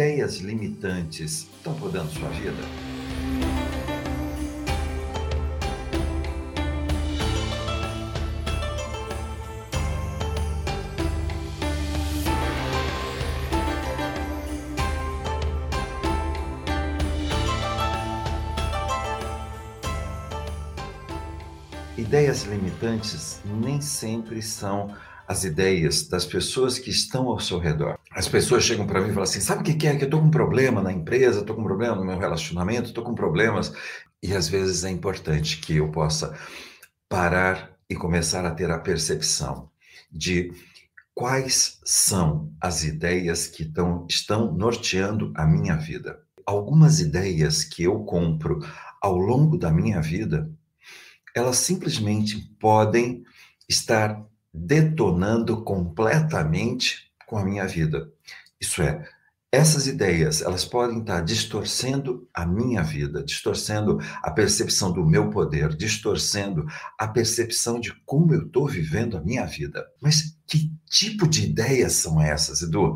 ideias limitantes estão podando sua vida? Ideias limitantes nem sempre são as ideias das pessoas que estão ao seu redor. As pessoas chegam para mim e falam assim: sabe o que é? Que eu estou com um problema na empresa, estou com um problema no meu relacionamento, estou com problemas. E às vezes é importante que eu possa parar e começar a ter a percepção de quais são as ideias que tão, estão norteando a minha vida. Algumas ideias que eu compro ao longo da minha vida, elas simplesmente podem estar detonando completamente com a minha vida. Isso é, essas ideias, elas podem estar distorcendo a minha vida, distorcendo a percepção do meu poder, distorcendo a percepção de como eu estou vivendo a minha vida. Mas que tipo de ideias são essas, Edu?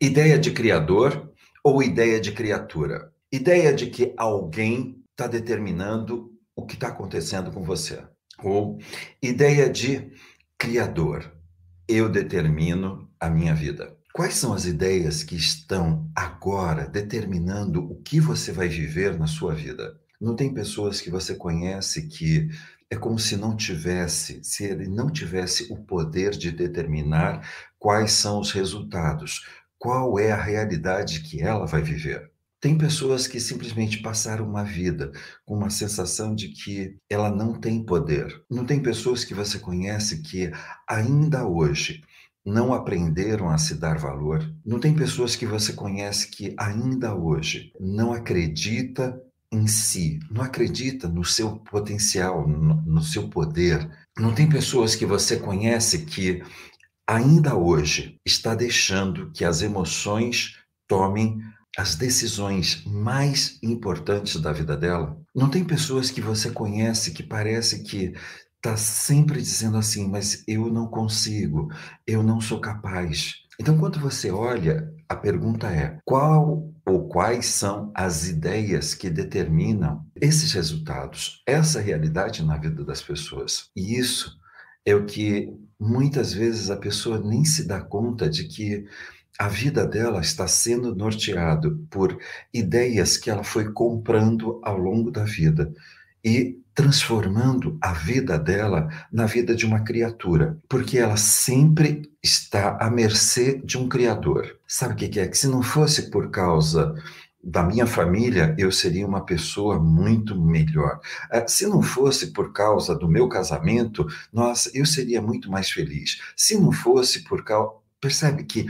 Ideia de criador ou ideia de criatura? Ideia de que alguém está determinando o que está acontecendo com você. Ou ideia de Criador, eu determino a minha vida. Quais são as ideias que estão agora determinando o que você vai viver na sua vida? Não tem pessoas que você conhece que é como se não tivesse, se ele não tivesse o poder de determinar quais são os resultados, qual é a realidade que ela vai viver. Tem pessoas que simplesmente passaram uma vida com uma sensação de que ela não tem poder. Não tem pessoas que você conhece que ainda hoje não aprenderam a se dar valor. Não tem pessoas que você conhece que ainda hoje não acredita em si, não acredita no seu potencial, no, seu poder. Não tem pessoas que você conhece que ainda hoje está deixando que as emoções tomem as decisões mais importantes da vida dela. Não tem pessoas que você conhece que parece que está sempre dizendo assim, mas eu não consigo, eu não sou capaz. Então, quando você olha, a pergunta é: qual ou quais são as ideias que determinam esses resultados, essa realidade na vida das pessoas? E isso é o que muitas vezes a pessoa nem se dá conta de que a vida dela está sendo norteado por ideias que ela foi comprando ao longo da vida e transformando a vida dela na vida de uma criatura, porque ela sempre está à mercê de um criador. Sabe o que é? Que se não fosse por causa da minha família, eu seria uma pessoa muito melhor. Eh, se não fosse por causa do meu casamento, nossa, eu seria muito mais feliz. Se não fosse por causa. Percebe que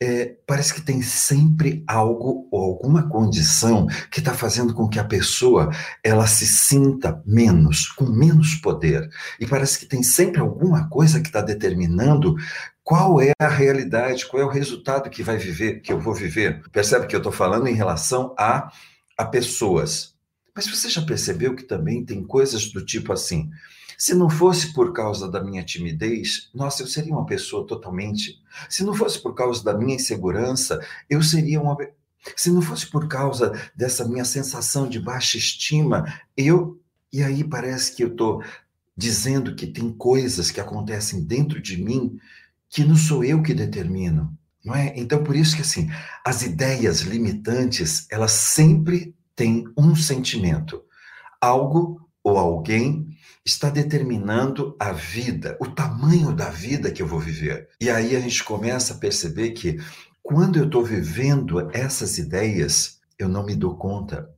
é, parece que tem sempre algo ou alguma condição que está fazendo com que a pessoa ela se sinta menos, com menos poder. E parece que tem sempre alguma coisa que está determinando qual é a realidade, qual é o resultado que vai viver, que eu vou viver. Percebe que eu estou falando em relação a, a pessoas. Mas você já percebeu que também tem coisas do tipo assim? Se não fosse por causa da minha timidez, nossa, eu seria uma pessoa totalmente. Se não fosse por causa da minha insegurança, eu seria uma. Se não fosse por causa dessa minha sensação de baixa estima, eu. E aí parece que eu estou dizendo que tem coisas que acontecem dentro de mim que não sou eu que determino, não é? Então por isso que assim, as ideias limitantes, elas sempre têm um sentimento, algo ou alguém está determinando a vida, o tamanho da vida que eu vou viver. E aí a gente começa a perceber que quando eu estou vivendo essas ideias, eu não me dou conta.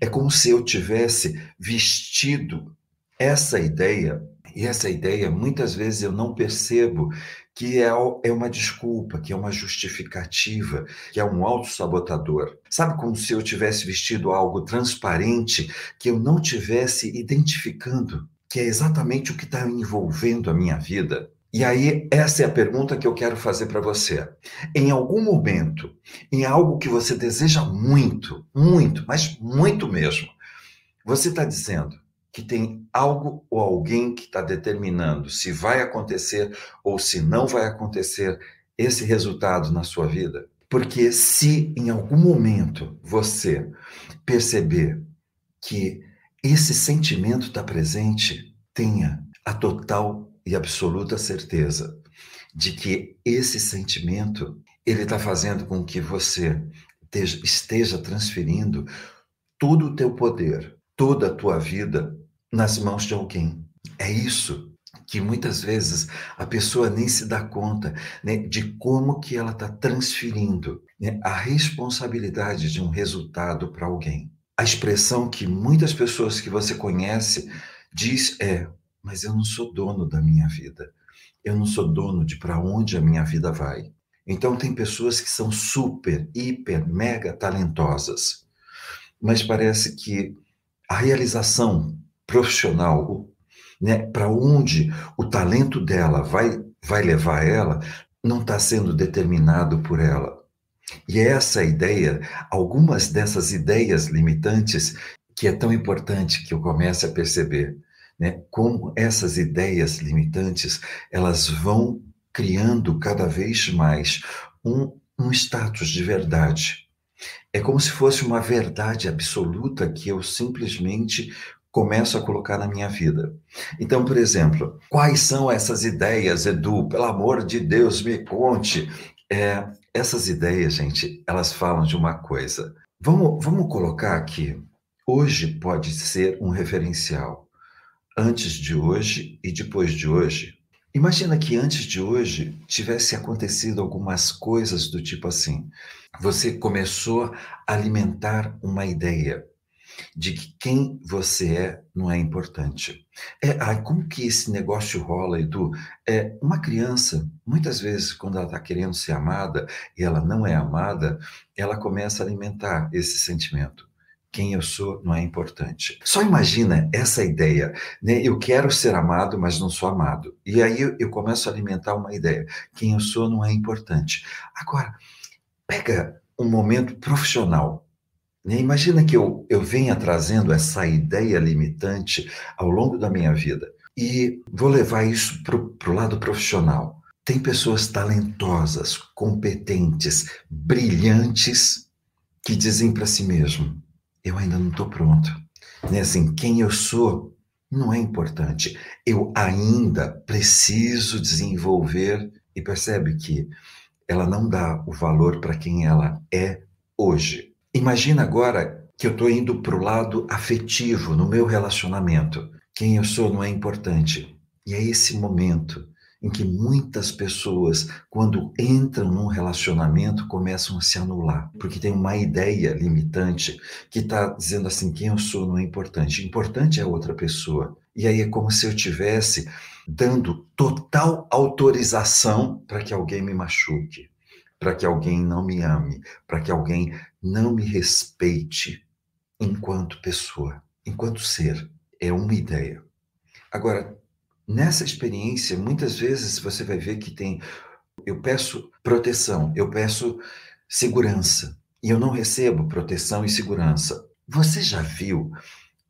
É como se eu tivesse vestido essa ideia, e essa ideia muitas vezes eu não percebo que é, é uma desculpa, que é uma justificativa, que é um autossabotador. Sabe como se eu tivesse vestido algo transparente que eu não tivesse identificando, que é exatamente o que está envolvendo a minha vida? E aí, essa é a pergunta que eu quero fazer para você. Em algum momento, em algo que você deseja muito, muito, mas muito mesmo, você está dizendo: que tem algo ou alguém que está determinando se vai acontecer ou se não vai acontecer esse resultado na sua vida? Porque se em algum momento você perceber que esse sentimento está presente, tenha a total e absoluta certeza de que esse sentimento ele está fazendo com que você esteja transferindo todo o teu poder, toda a tua vida nas mãos de alguém. É isso que muitas vezes a pessoa nem se dá conta né, de como que ela está transferindo né, a responsabilidade de um resultado para alguém. A expressão que muitas pessoas que você conhece diz é: mas eu não sou dono da minha vida. Eu não sou dono de para onde a minha vida vai. Então tem pessoas que são super, hiper, mega talentosas, mas parece que a realização profissional, né, para onde o talento dela vai, vai levar ela, não está sendo determinado por ela. E é essa ideia, algumas dessas ideias limitantes, que é tão importante que eu comece a perceber, né, como essas ideias limitantes, elas vão criando cada vez mais um, um status de verdade. É como se fosse uma verdade absoluta que eu simplesmente começo a colocar na minha vida. Então, por exemplo, quais são essas ideias, Edu? Pelo amor de Deus, me conte. É, essas ideias, gente, elas falam de uma coisa. Vamos, vamos colocar aqui. Hoje pode ser um referencial. Antes de hoje e depois de hoje. Imagina que antes de hoje tivesse acontecido algumas coisas do tipo assim. Você começou a alimentar uma ideia de que quem você é não é importante. É, ai, como que esse negócio rola, Edu? É, uma criança, muitas vezes, quando ela está querendo ser amada e ela não é amada, ela começa a alimentar esse sentimento. Quem eu sou não é importante. Só imagina essa ideia, né? Eu quero ser amado, mas não sou amado. E aí eu, começo a alimentar uma ideia. Quem eu sou não é importante. Agora, pega um momento profissional né? Imagina que eu, eu venha trazendo essa ideia limitante ao longo da minha vida e vou levar isso para o lado profissional. Tem pessoas talentosas, competentes, brilhantes, que dizem para si mesmo: eu ainda não estou pronto. Né? Assim, quem eu sou não é importante. Eu ainda preciso desenvolver e percebe que ela não dá o valor para quem ela é hoje. Imagina agora que eu estou indo para o lado afetivo no meu relacionamento. Quem eu sou não é importante. E é esse momento em que muitas pessoas, quando entram num relacionamento, começam a se anular, porque tem uma ideia limitante que está dizendo assim: quem eu sou não é importante. Importante é outra pessoa. E aí é como se eu tivesse dando total autorização para que alguém me machuque para que alguém não me ame, para que alguém não me respeite enquanto pessoa, enquanto ser. É uma ideia. Agora, nessa experiência, muitas vezes você vai ver que tem. Eu peço proteção, eu peço segurança, e eu não recebo proteção e segurança. Você já viu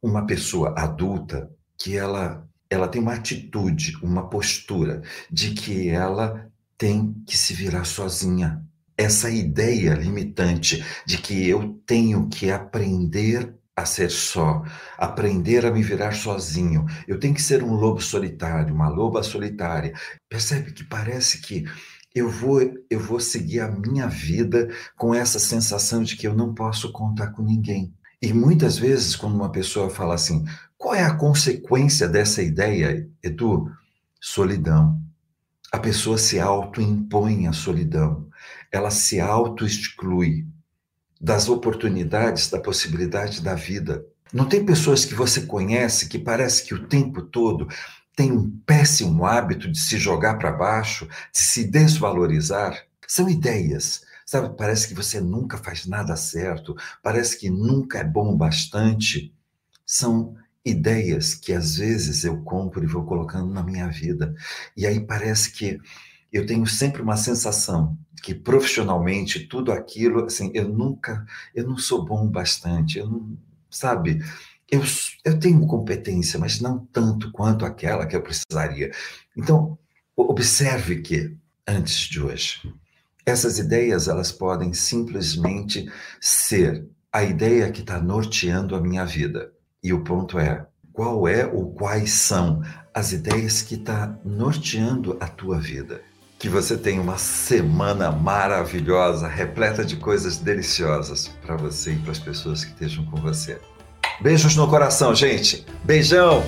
uma pessoa adulta que ela ela tem uma atitude, uma postura de que ela tem que se virar sozinha. Essa ideia limitante de que eu tenho que aprender a ser só, aprender a me virar sozinho. Eu tenho que ser um lobo solitário, uma loba solitária. Percebe que parece que eu vou eu vou seguir a minha vida com essa sensação de que eu não posso contar com ninguém. E muitas vezes quando uma pessoa fala assim, qual é a consequência dessa ideia, Edu? Solidão a pessoa se autoimpõe a solidão, ela se auto-exclui das oportunidades, da possibilidade da vida. Não tem pessoas que você conhece que parece que o tempo todo tem um péssimo hábito de se jogar para baixo, de se desvalorizar? São ideias, sabe? Parece que você nunca faz nada certo, parece que nunca é bom o bastante. São ideias que às vezes eu compro e vou colocando na minha vida. E aí parece que eu tenho sempre uma sensação que profissionalmente tudo aquilo, assim, eu nunca, eu não sou bom bastante, eu não, sabe? Eu, eu tenho competência, mas não tanto quanto aquela que eu precisaria. Então, observe que antes de hoje, Essas ideias, elas podem simplesmente ser a ideia que está norteando a minha vida. E o ponto é, qual é ou quais são as ideias que está norteando a tua vida? Que você tenha uma semana maravilhosa, repleta de coisas deliciosas para você e para as pessoas que estejam com você. Beijos no coração, gente. Beijão!